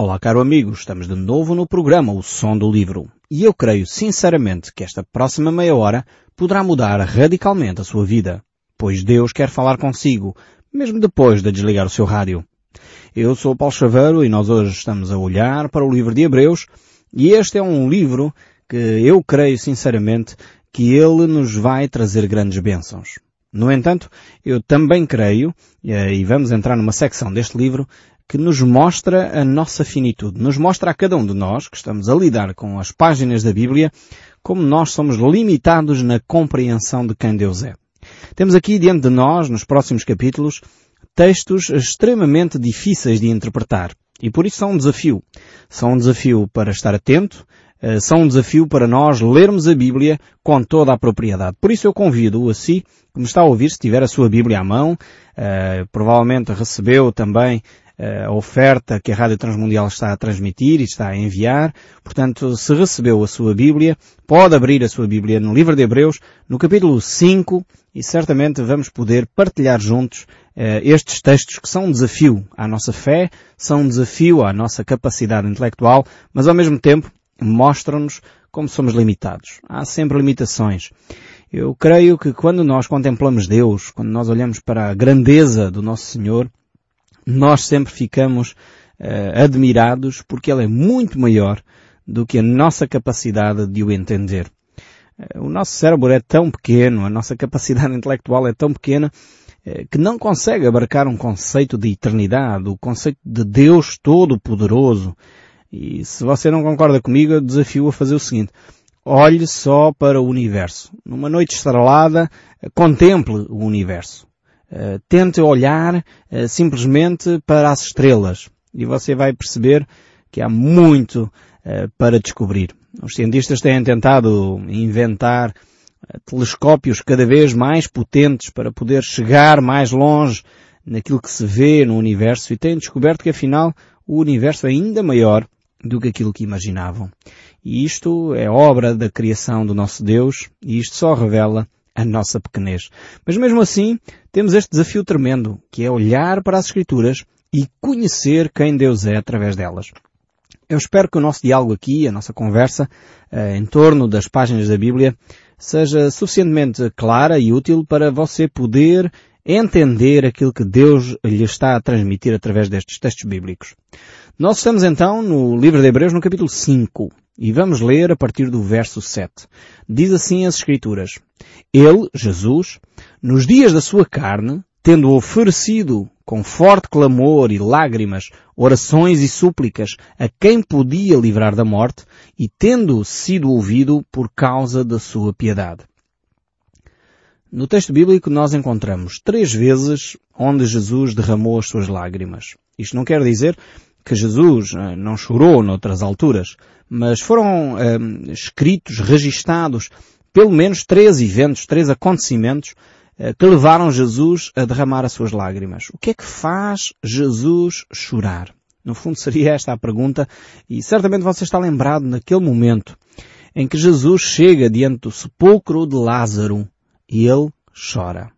Olá, caro amigo, estamos de novo no programa O Som do Livro. E eu creio sinceramente que esta próxima meia hora poderá mudar radicalmente a sua vida, pois Deus quer falar consigo, mesmo depois de desligar o seu rádio. Eu sou Paulo Chaveiro e nós hoje estamos a olhar para o livro de Hebreus e este é um livro que eu creio sinceramente que ele nos vai trazer grandes bênçãos. No entanto, eu também creio, eh, e vamos entrar numa secção deste livro, que nos mostra a nossa finitude, nos mostra a cada um de nós que estamos a lidar com as páginas da Bíblia como nós somos limitados na compreensão de quem Deus é. Temos aqui diante de nós, nos próximos capítulos, textos extremamente difíceis de interpretar. E por isso são um desafio. São um desafio para estar atento, eh, são um desafio para nós lermos a Bíblia com toda a propriedade. Por isso eu convido-o a si, que me está a ouvir, se tiver a sua Bíblia à mão, uh, provavelmente recebeu também eh, a oferta que a Rádio Transmundial está a transmitir e está a enviar. Portanto, se recebeu a sua Bíblia, pode abrir a sua Bíblia no livro de Hebreus, no capítulo 5, e certamente vamos poder partilhar juntos uh, estes textos que são um desafio à nossa fé, são um desafio à nossa capacidade intelectual, mas ao mesmo tempo mostram-nos como somos limitados. Há sempre limitações. Eu creio que quando nós contemplamos Deus, quando nós olhamos para a grandeza do nosso Senhor, nós sempre ficamos uh, admirados porque ele é muito maior do que a nossa capacidade de o entender. Uh, o nosso cérebro é tão pequeno, a nossa capacidade intelectual é tão pequena uh, que não consegue abarcar um conceito de eternidade, o conceito de Deus Todo-Poderoso. E se você não concorda comigo, eu desafio a fazer o seguinte. Olhe só para o universo. Numa noite estrelada, contemple o universo. Eh, tente olhar uh, simplesmente para as estrelas e você vai perceber que há muito uh, para descobrir. Os cientistas têm tentado inventar telescópios cada vez mais potentes para poder chegar mais longe naquilo que se vê no universo e têm descoberto que afinal o universo é ainda maior do que aquilo que imaginavam. E isto é obra da criação do nosso Deus e isto só revela a nossa pequenez. Mas mesmo assim, temos este desafio tremendo, que é olhar para as Escrituras e conhecer quem Deus é através delas. Eu espero que o nosso diálogo aqui, a nossa conversa, eh, em torno das páginas da Bíblia, seja suficientemente clara e útil para você poder entender aquilo que Deus lhe está a transmitir através destes textos bíblicos. Nós estamos então no livro de Hebreus, no capítulo 5. E vamos ler a partir do verso 7. Diz assim as Escrituras. Ele, Jesus, nos dias da sua carne, tendo oferecido com forte clamor e lágrimas, orações e súplicas a quem podia livrar da morte, e tendo sido ouvido por causa da sua piedade. No texto bíblico nós encontramos três vezes onde Jesus derramou as suas lágrimas. Isto não quer dizer que Jesus eh, não chorou noutras alturas, mas foram um, escritos, registados, pelo menos três eventos, três acontecimentos uh, que levaram Jesus a derramar as suas lágrimas. O que é que faz Jesus chorar? No fundo seria esta a pergunta e certamente você está lembrado naquele momento em que Jesus chega diante do sepulcro de Lázaro e ele chora.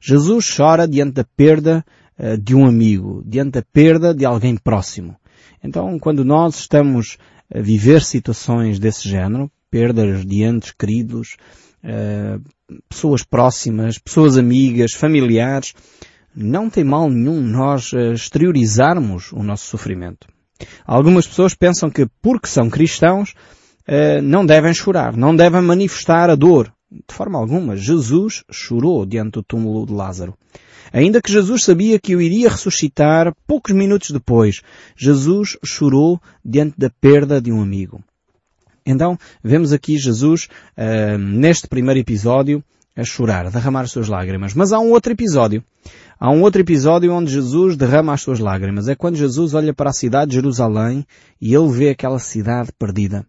Jesus chora diante da perda uh, de um amigo, diante da perda de alguém próximo. Então, quando nós estamos a viver situações desse género, perdas de entes queridos, uh, pessoas próximas, pessoas amigas, familiares, não tem mal nenhum nós uh, exteriorizarmos o nosso sofrimento. Algumas pessoas pensam que porque são cristãos não devem chorar, não devem manifestar a dor. De forma alguma, Jesus chorou diante do túmulo de Lázaro. Ainda que Jesus sabia que o iria ressuscitar poucos minutos depois, Jesus chorou diante da perda de um amigo. Então, vemos aqui Jesus, uh, neste primeiro episódio, a chorar, a derramar as suas lágrimas. Mas há um outro episódio. Há um outro episódio onde Jesus derrama as suas lágrimas. É quando Jesus olha para a cidade de Jerusalém e ele vê aquela cidade perdida.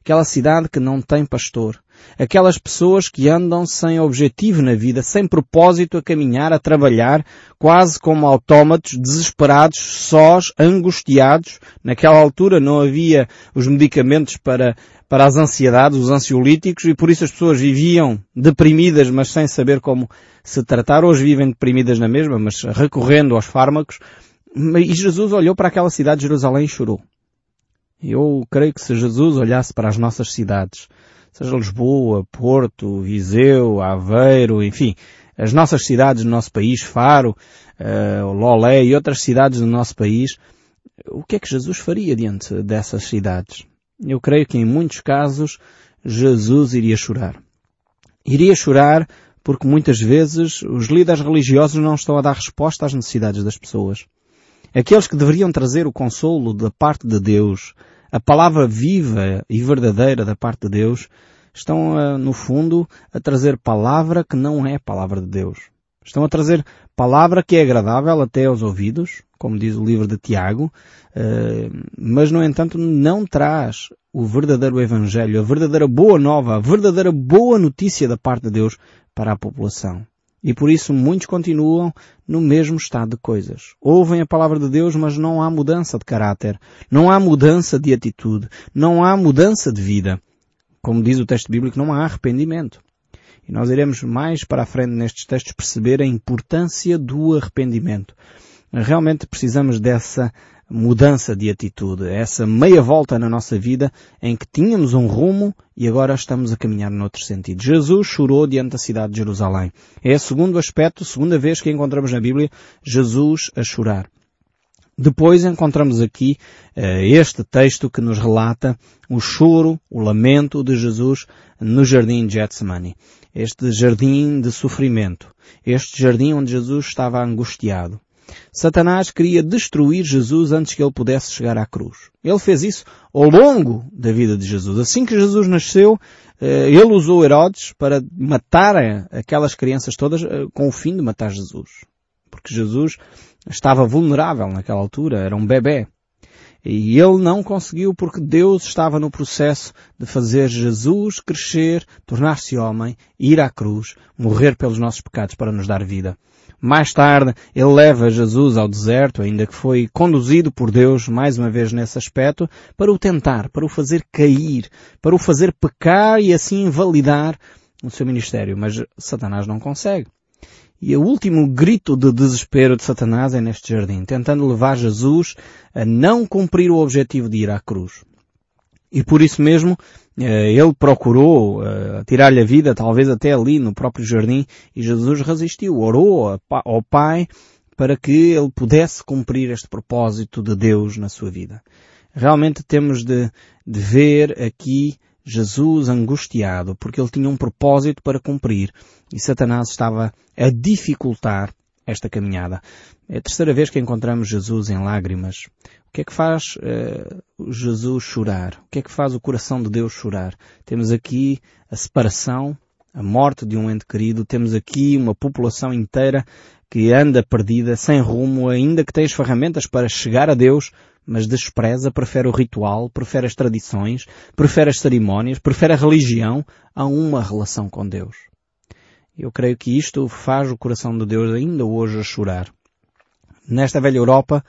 Aquela cidade que não tem pastor. Aquelas pessoas que andam sem objetivo na vida, sem propósito a caminhar, a trabalhar, quase como autómatos, desesperados, sós, angustiados. Naquela altura não havia os medicamentos para, para as ansiedades, os ansiolíticos, e por isso as pessoas viviam deprimidas, mas sem saber como se tratar. Hoje vivem deprimidas na mesma, mas recorrendo aos fármacos. E Jesus olhou para aquela cidade de Jerusalém e chorou. Eu creio que se Jesus olhasse para as nossas cidades, seja Lisboa, Porto, Viseu, Aveiro, enfim, as nossas cidades do nosso país, Faro, uh, Lolé e outras cidades do nosso país, o que é que Jesus faria diante dessas cidades? Eu creio que em muitos casos Jesus iria chorar. Iria chorar porque muitas vezes os líderes religiosos não estão a dar resposta às necessidades das pessoas. Aqueles que deveriam trazer o consolo da parte de Deus, a palavra viva e verdadeira da parte de Deus, estão, eh, no fundo, a trazer palavra que não é palavra de Deus. Estão a trazer palavra que é agradável até aos ouvidos, como diz o livro de Tiago, eh, mas no entanto não traz o verdadeiro Evangelho, a verdadeira boa nova, a verdadeira boa notícia da parte de Deus para a população. E por isso muitos continuam no mesmo estado de coisas. Ouvem a palavra de Deus, mas não há mudança de caráter, não há mudança de atitude, não há mudança de vida. Como diz o texto bíblico, não há arrependimento. E nós iremos mais para a frente nestes textos perceber a importância do arrependimento. Realmente precisamos dessa mudança de atitude, essa meia volta na nossa vida em que tínhamos um rumo e agora estamos a caminhar noutro sentido. Jesus chorou diante da cidade de Jerusalém. É o segundo aspecto, segunda vez que encontramos na Bíblia Jesus a chorar. Depois encontramos aqui uh, este texto que nos relata o choro, o lamento de Jesus no jardim de Getsemane. Este jardim de sofrimento. Este jardim onde Jesus estava angustiado. Satanás queria destruir Jesus antes que ele pudesse chegar à cruz. Ele fez isso ao longo da vida de Jesus. Assim que Jesus nasceu, eh, ele usou Herodes para matar aquelas crianças todas eh, com o fim de matar Jesus. Porque Jesus estava vulnerável naquela altura, era um bebê. E ele não conseguiu porque Deus estava no processo de fazer Jesus crescer, tornar-se homem, ir à cruz, morrer pelos nossos pecados para nos dar vida. Mais tarde, ele leva Jesus ao deserto, ainda que foi conduzido por Deus, mais uma vez nesse aspecto, para o tentar, para o fazer cair, para o fazer pecar e assim invalidar o seu ministério. Mas Satanás não consegue. E o último grito de desespero de Satanás é neste jardim, tentando levar Jesus a não cumprir o objetivo de ir à cruz. E por isso mesmo, ele procurou eh, tirar-lhe a vida, talvez até ali no próprio jardim, e Jesus resistiu, orou ao Pai para que ele pudesse cumprir este propósito de Deus na sua vida. Realmente temos de, de ver aqui Jesus angustiado, porque ele tinha um propósito para cumprir e Satanás estava a dificultar esta caminhada. É a terceira vez que encontramos Jesus em lágrimas. O que é que faz uh, Jesus chorar? O que é que faz o coração de Deus chorar? Temos aqui a separação, a morte de um ente querido, temos aqui uma população inteira que anda perdida, sem rumo, ainda que tem as ferramentas para chegar a Deus, mas despreza, prefere o ritual, prefere as tradições, prefere as cerimónias, prefere a religião a uma relação com Deus. Eu creio que isto faz o coração de Deus ainda hoje a chorar. Nesta velha Europa,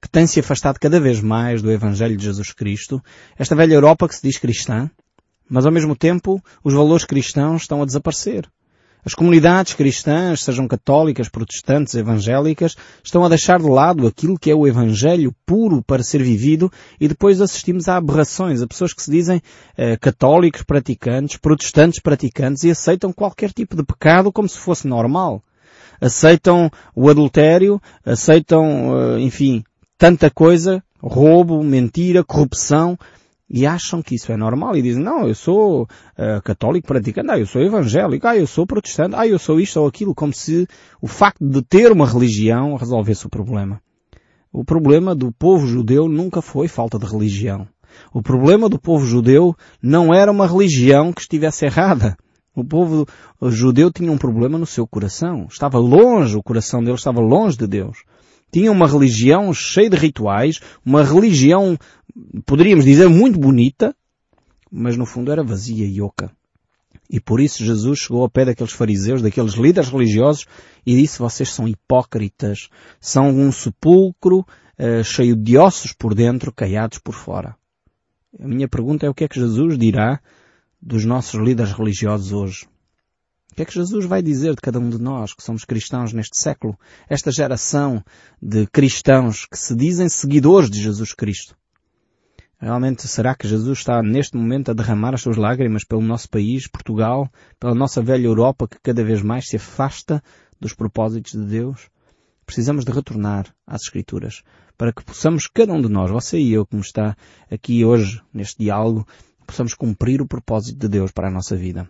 que tem se afastado cada vez mais do Evangelho de Jesus Cristo, esta velha Europa que se diz cristã, mas ao mesmo tempo os valores cristãos estão a desaparecer. As comunidades cristãs, sejam católicas, protestantes, evangélicas, estão a deixar de lado aquilo que é o Evangelho puro para ser vivido e depois assistimos a aberrações, a pessoas que se dizem eh, católicos praticantes, protestantes praticantes e aceitam qualquer tipo de pecado como se fosse normal. Aceitam o adultério, aceitam, eh, enfim, tanta coisa, roubo, mentira, corrupção, e acham que isso é normal e dizem, não, eu sou uh, católico praticante, ah, eu sou evangélico, ah, eu sou protestante, ah, eu sou isto ou aquilo, como se o facto de ter uma religião resolvesse o problema. O problema do povo judeu nunca foi falta de religião. O problema do povo judeu não era uma religião que estivesse errada. O povo judeu tinha um problema no seu coração. Estava longe, o coração dele estava longe de Deus tinha uma religião cheia de rituais, uma religião, poderíamos dizer, muito bonita, mas no fundo era vazia e oca. E por isso Jesus chegou ao pé daqueles fariseus, daqueles líderes religiosos, e disse, vocês são hipócritas, são um sepulcro uh, cheio de ossos por dentro, caiados por fora. A minha pergunta é o que é que Jesus dirá dos nossos líderes religiosos hoje? O que é que Jesus vai dizer de cada um de nós que somos cristãos neste século? Esta geração de cristãos que se dizem seguidores de Jesus Cristo. Realmente, será que Jesus está neste momento a derramar as suas lágrimas pelo nosso país, Portugal, pela nossa velha Europa que cada vez mais se afasta dos propósitos de Deus? Precisamos de retornar às Escrituras para que possamos, cada um de nós, você e eu, como está aqui hoje neste diálogo, possamos cumprir o propósito de Deus para a nossa vida.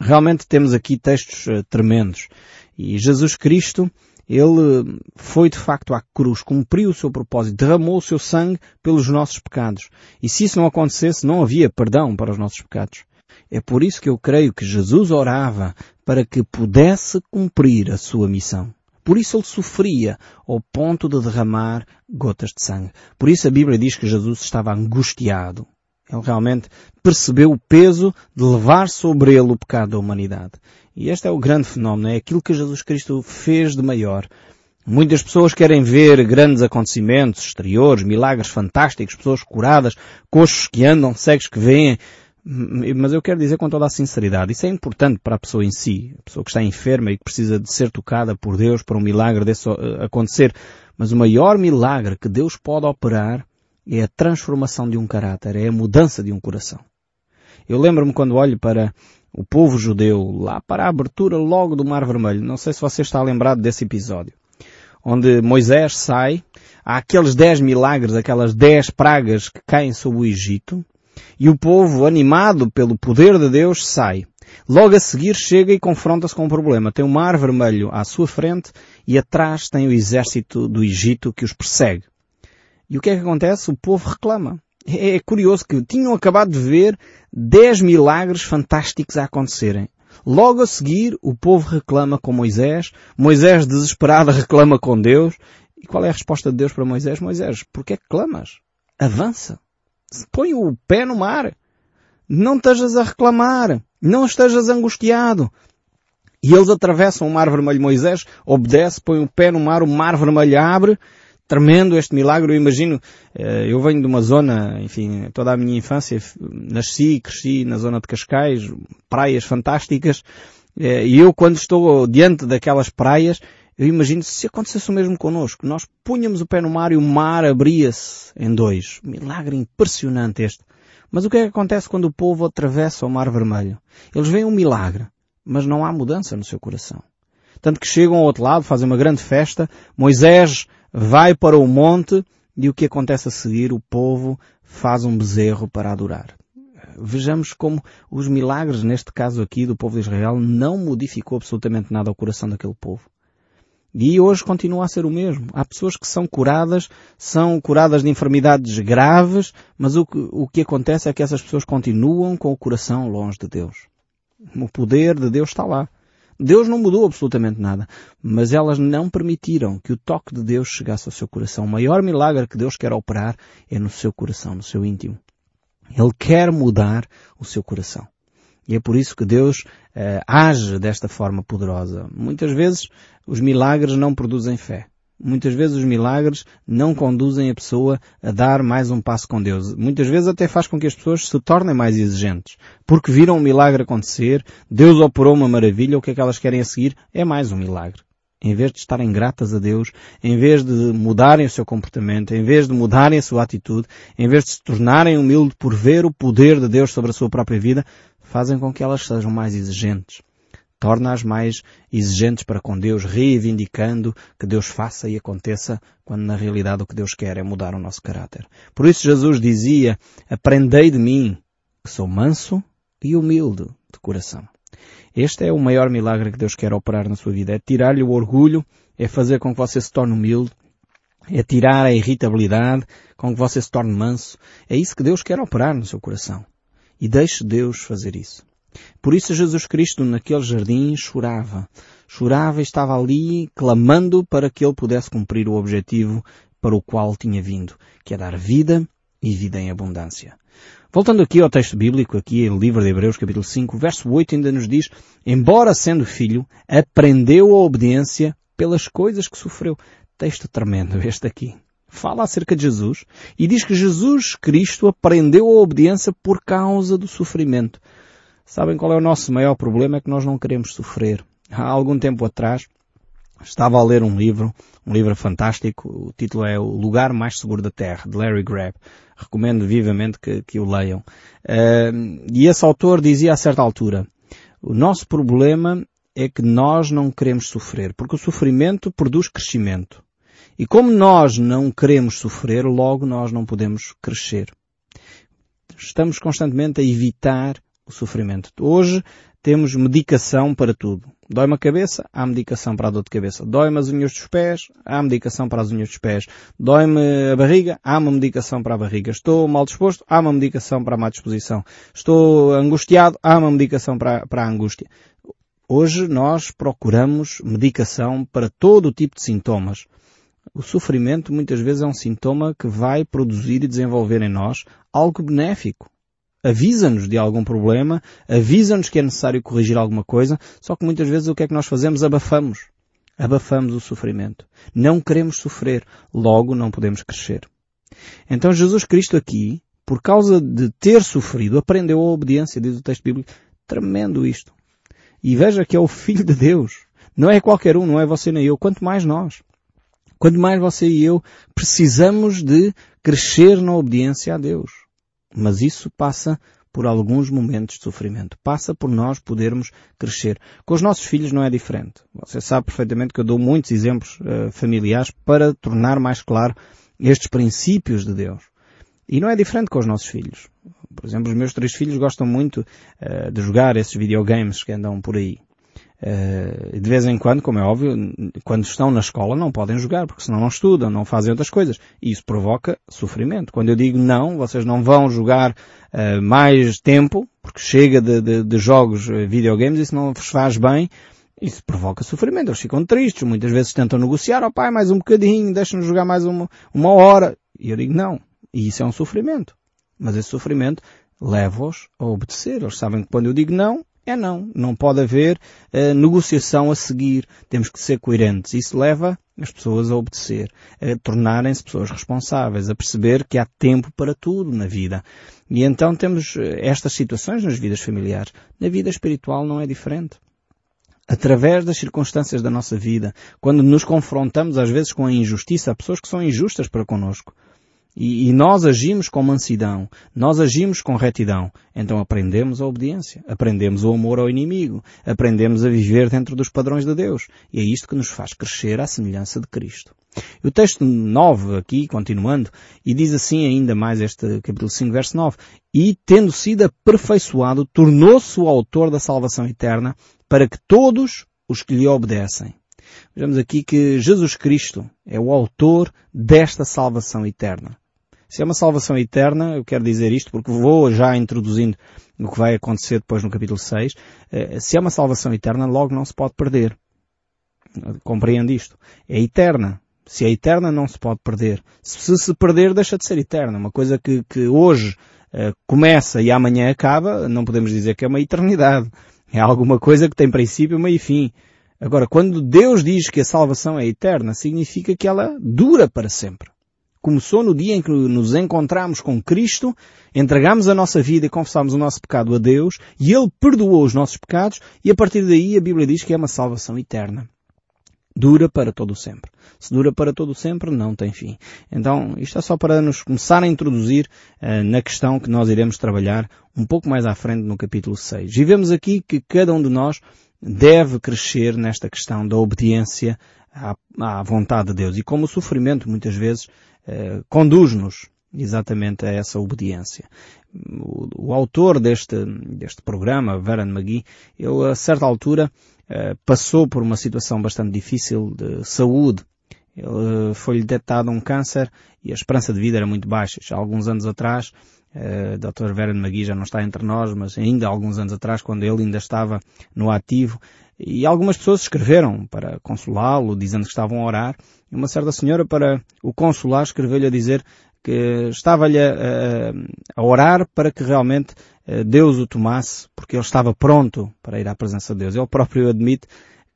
Realmente temos aqui textos uh, tremendos. E Jesus Cristo, Ele foi de facto à cruz, cumpriu o seu propósito, derramou o seu sangue pelos nossos pecados. E se isso não acontecesse, não havia perdão para os nossos pecados. É por isso que eu creio que Jesus orava para que pudesse cumprir a sua missão. Por isso ele sofria ao ponto de derramar gotas de sangue. Por isso a Bíblia diz que Jesus estava angustiado. Ele realmente percebeu o peso de levar sobre ele o pecado da humanidade. E este é o grande fenómeno, é aquilo que Jesus Cristo fez de maior. Muitas pessoas querem ver grandes acontecimentos exteriores, milagres fantásticos, pessoas curadas, coxos que andam, cegos que veem, mas eu quero dizer com toda a sinceridade, isso é importante para a pessoa em si, a pessoa que está enferma e que precisa de ser tocada por Deus para um milagre desse eh, acontecer. Mas o maior milagre que Deus pode operar é a transformação de um caráter, é a mudança de um coração. Eu lembro-me quando olho para o povo judeu, lá para a abertura logo do Mar Vermelho, não sei se você está lembrado desse episódio, onde Moisés sai, há aqueles dez milagres, aquelas dez pragas que caem sobre o Egito, e o povo, animado pelo poder de Deus, sai. Logo a seguir chega e confronta-se com um problema. Tem o mar vermelho à sua frente e atrás tem o exército do Egito que os persegue. E o que é que acontece? O povo reclama. É, é curioso que tinham acabado de ver dez milagres fantásticos a acontecerem. Logo a seguir, o povo reclama com Moisés. Moisés, desesperado, reclama com Deus. E qual é a resposta de Deus para Moisés? Moisés, porquê é que clamas? Avança. Põe o pé no mar. Não estejas a reclamar. Não estejas angustiado. E eles atravessam o mar vermelho. Moisés obedece, põe o pé no mar, o mar vermelho abre tremendo este milagre. Eu imagino, eh, eu venho de uma zona, enfim, toda a minha infância, nasci e cresci na zona de Cascais, praias fantásticas, eh, e eu quando estou diante daquelas praias, eu imagino se acontecesse o mesmo connosco. Nós punhamos o pé no mar e o mar abria-se em dois. Milagre impressionante este. Mas o que é que acontece quando o povo atravessa o mar vermelho? Eles veem um milagre, mas não há mudança no seu coração. Tanto que chegam ao outro lado, fazem uma grande festa, Moisés vai para o monte e o que acontece a seguir? O povo faz um bezerro para adorar. Vejamos como os milagres, neste caso aqui do povo de Israel, não modificou absolutamente nada ao coração daquele povo. E hoje continua a ser o mesmo. Há pessoas que são curadas, são curadas de enfermidades graves, mas o que, o que acontece é que essas pessoas continuam com o coração longe de Deus. O poder de Deus está lá. Deus não mudou absolutamente nada, mas elas não permitiram que o toque de Deus chegasse ao seu coração. O maior milagre que Deus quer operar é no seu coração, no seu íntimo. Ele quer mudar o seu coração. E é por isso que Deus eh, age desta forma poderosa. Muitas vezes os milagres não produzem fé. Muitas vezes os milagres não conduzem a pessoa a dar mais um passo com Deus. Muitas vezes até faz com que as pessoas se tornem mais exigentes. Porque viram um milagre acontecer, Deus operou uma maravilha, o que é que elas querem a seguir é mais um milagre. Em vez de estarem gratas a Deus, em vez de mudarem o seu comportamento, em vez de mudarem a sua atitude, em vez de se tornarem humildes por ver o poder de Deus sobre a sua própria vida, fazem com que elas sejam mais exigentes torna-as mais exigentes para com Deus, reivindicando que Deus faça e aconteça, quando na realidade o que Deus quer é mudar o nosso caráter. Por isso Jesus dizia, aprendei de mim, que sou manso e humilde de coração. Este é o maior milagre que Deus quer operar na sua vida. É tirar-lhe o orgulho, é fazer com que você se torne humilde, é tirar a irritabilidade, com que você se torne manso. É isso que Deus quer operar no seu coração. E deixe Deus fazer isso. Por isso Jesus Cristo naquele jardim chorava. Chorava e estava ali clamando para que ele pudesse cumprir o objetivo para o qual tinha vindo, que é dar vida e vida em abundância. Voltando aqui ao texto bíblico, aqui no livro de Hebreus capítulo 5, verso 8 ainda nos diz, embora sendo filho, aprendeu a obediência pelas coisas que sofreu. Texto tremendo este aqui. Fala acerca de Jesus e diz que Jesus Cristo aprendeu a obediência por causa do sofrimento. Sabem qual é o nosso maior problema? É que nós não queremos sofrer. Há algum tempo atrás, Estava a ler um livro, um livro fantástico, o título é O Lugar Mais Seguro da Terra, de Larry Grab. Recomendo vivamente que, que o leiam. Uh, e esse autor dizia a certa altura, o nosso problema é que nós não queremos sofrer, porque o sofrimento produz crescimento. E como nós não queremos sofrer, logo nós não podemos crescer. Estamos constantemente a evitar o sofrimento. Hoje temos medicação para tudo. Dói-me a cabeça, há medicação para a dor de cabeça. Dói-me as unhas dos pés, há medicação para as unhas dos pés. Dói-me a barriga, há uma medicação para a barriga. Estou mal disposto, há uma medicação para a má disposição. Estou angustiado, há uma medicação para, para a angústia. Hoje nós procuramos medicação para todo o tipo de sintomas. O sofrimento muitas vezes é um sintoma que vai produzir e desenvolver em nós algo benéfico. Avisa-nos de algum problema, avisa-nos que é necessário corrigir alguma coisa, só que muitas vezes o que é que nós fazemos? Abafamos. Abafamos o sofrimento. Não queremos sofrer, logo não podemos crescer. Então Jesus Cristo aqui, por causa de ter sofrido, aprendeu a obediência, diz o texto bíblico. Tremendo isto. E veja que é o Filho de Deus. Não é qualquer um, não é você nem eu, quanto mais nós. Quanto mais você e eu precisamos de crescer na obediência a Deus. Mas isso passa por alguns momentos de sofrimento. Passa por nós podermos crescer. Com os nossos filhos não é diferente. Você sabe perfeitamente que eu dou muitos exemplos uh, familiares para tornar mais claro estes princípios de Deus. E não é diferente com os nossos filhos. Por exemplo, os meus três filhos gostam muito uh, de jogar esses videogames que andam por aí. Uh, de vez em quando, como é óbvio, quando estão na escola não podem jogar, porque senão não estudam, não fazem outras coisas. E isso provoca sofrimento. Quando eu digo não, vocês não vão jogar uh, mais tempo, porque chega de, de, de jogos videogames, isso não vos faz bem, isso provoca sofrimento. Eles ficam tristes, muitas vezes tentam negociar, oh, pai, mais um bocadinho, deixa-nos jogar mais uma, uma hora. E eu digo não. E isso é um sofrimento. Mas esse sofrimento leva-os a obedecer. Eles sabem que quando eu digo não, é não. Não pode haver uh, negociação a seguir. Temos que ser coerentes. Isso leva as pessoas a obedecer, a tornarem-se pessoas responsáveis, a perceber que há tempo para tudo na vida. E então temos eh, estas situações nas vidas familiares. Na vida espiritual não é diferente. Através das circunstâncias da nossa vida, quando nos confrontamos às vezes com a injustiça, há pessoas que são injustas para connosco. E, e, nós agimos com mansidão, nós agimos com retidão, então aprendemos a obediência, aprendemos o amor ao inimigo, aprendemos a viver dentro dos padrões de Deus. E é isto que nos faz crescer à semelhança de Cristo. E o texto 9 aqui, continuando, e diz assim ainda mais este capítulo 5, verso 9, e tendo sido aperfeiçoado, tornou-se o autor da salvação eterna para que todos os que lhe obedecem Vejamos aqui que Jesus Cristo é o autor desta salvação eterna. Se é uma salvação eterna, eu quero dizer isto porque vou já introduzindo o que vai acontecer depois no capítulo 6. Eh, se é uma salvação eterna, logo não se pode perder. Compreende isto? É eterna. Se é eterna, não se pode perder. Se se perder, deixa de ser eterna. Uma coisa que, que hoje uh, começa e amanhã acaba, não podemos dizer que é uma eternidade. É alguma coisa que tem princípio, meio e fim. Agora, quando Deus diz que a salvação é eterna, significa que ela dura para sempre. Começou no dia em que nos encontramos com Cristo, entregamos a nossa vida e confessamos o nosso pecado a Deus, e Ele perdoou os nossos pecados, e a partir daí a Bíblia diz que é uma salvação eterna. Dura para todo sempre. Se dura para todo sempre, não tem fim. Então, isto é só para nos começar a introduzir uh, na questão que nós iremos trabalhar um pouco mais à frente no capítulo 6. E vemos aqui que cada um de nós deve crescer nesta questão da obediência à, à vontade de Deus. E como o sofrimento muitas vezes eh, conduz-nos exatamente a essa obediência. O, o, autor deste, deste programa, Veran McGee, ele a certa altura eh, passou por uma situação bastante difícil de saúde. Ele foi-lhe detectado um câncer e a esperança de vida era muito baixa. Já alguns anos atrás Uh, Dr. Veran Magui já não está entre nós, mas ainda há alguns anos atrás, quando ele ainda estava no ativo, e algumas pessoas escreveram para consolá-lo, dizendo que estavam a orar, e uma certa senhora para o consolar escreveu-lhe a dizer que estava-lhe a, a, orar para que realmente uh, Deus o tomasse, porque ele estava pronto para ir à presença de Deus. Ele próprio admite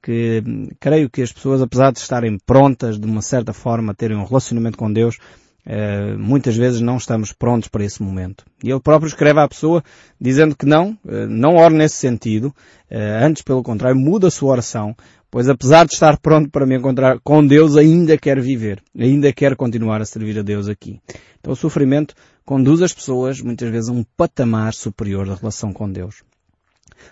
que creio que as pessoas, apesar de estarem prontas de uma certa forma terem um relacionamento com Deus, Uh, muitas vezes não estamos prontos para esse momento. E ele próprio escreve à pessoa dizendo que não, uh, não ore nesse sentido, uh, antes pelo contrário, muda a sua oração, Pois apesar de estar pronto para me encontrar com Deus, ainda quero viver. Ainda quero continuar a servir a Deus aqui. Então o sofrimento conduz as pessoas muitas vezes a um patamar superior da relação com Deus.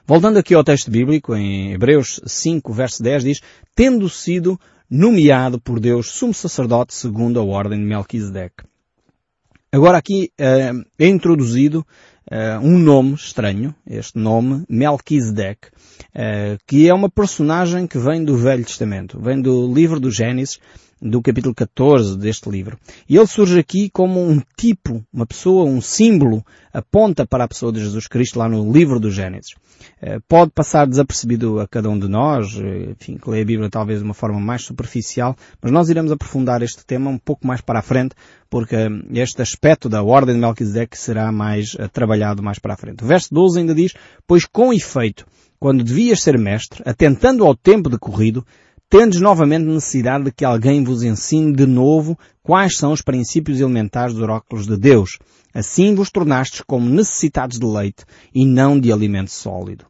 Voltando aqui ao texto bíblico, em Hebreus 5, verso 10, diz, tendo sido nomeado por Deus sumo sacerdote segundo a ordem de Melquisedeque. Agora aqui é introduzido uh, um nome estranho, este nome, Melquisedeque, uh, que é uma personagem que vem do Velho Testamento, vem do livro do Gênesis, do capítulo 14 deste livro. E ele surge aqui como um tipo, uma pessoa, um símbolo, aponta para a pessoa de Jesus Cristo lá no livro do Gênesis. Eh, pode passar desapercebido a cada um de nós, eh, enfim, que lê a Bíblia talvez de uma forma mais superficial, mas nós iremos aprofundar este tema um pouco mais para a frente, porque eh, este aspecto da ordem de Melquisedeque será mais trabalhado mais para a frente. O verso 12 ainda diz, pois com efeito, quando devias ser mestre, atentando ao tempo decorrido, tendes novamente necessidade de que alguém vos ensine de novo quais são os princípios elementares dos oráculos de Deus. Assim vos tornastes como necessitados de leite e não de alimento sólido.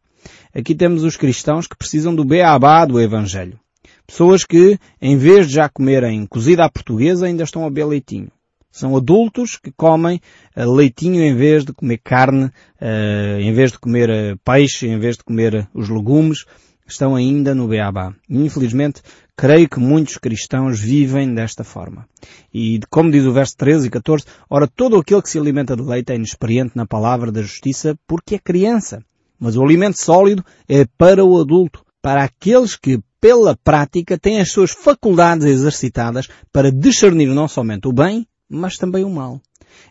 Aqui temos os cristãos que precisam do beabá do Evangelho. Pessoas que, em vez de já comerem cozida à portuguesa, ainda estão a beber leitinho. São adultos que comem uh, leitinho em vez de comer carne, uh, em vez de comer uh, peixe, em vez de comer os legumes estão ainda no Beabá. Infelizmente, creio que muitos cristãos vivem desta forma. E como diz o verso 13 e 14, ora todo aquele que se alimenta de leite é inexperiente na palavra da justiça porque é criança. Mas o alimento sólido é para o adulto, para aqueles que pela prática têm as suas faculdades exercitadas para discernir não somente o bem, mas também o mal.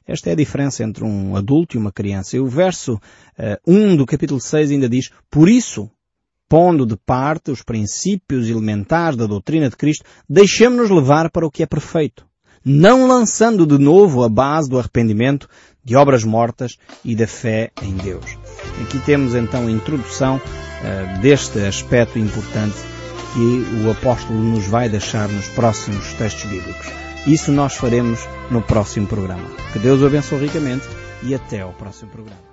Esta é a diferença entre um adulto e uma criança. E o verso uh, eh, 1 do capítulo 6 ainda diz, Por isso, pondo de parte os princípios elementares da doutrina de Cristo, deixemos-nos levar para o que é perfeito, não lançando de novo a base do arrependimento, de obras mortas e da fé em Deus. Aqui temos então a introdução uh, deste aspecto importante que o apóstolo nos vai deixar nos próximos textos bíblicos. Isso nós faremos no próximo programa. Que Deus o abençoe ricamente e até ao próximo programa.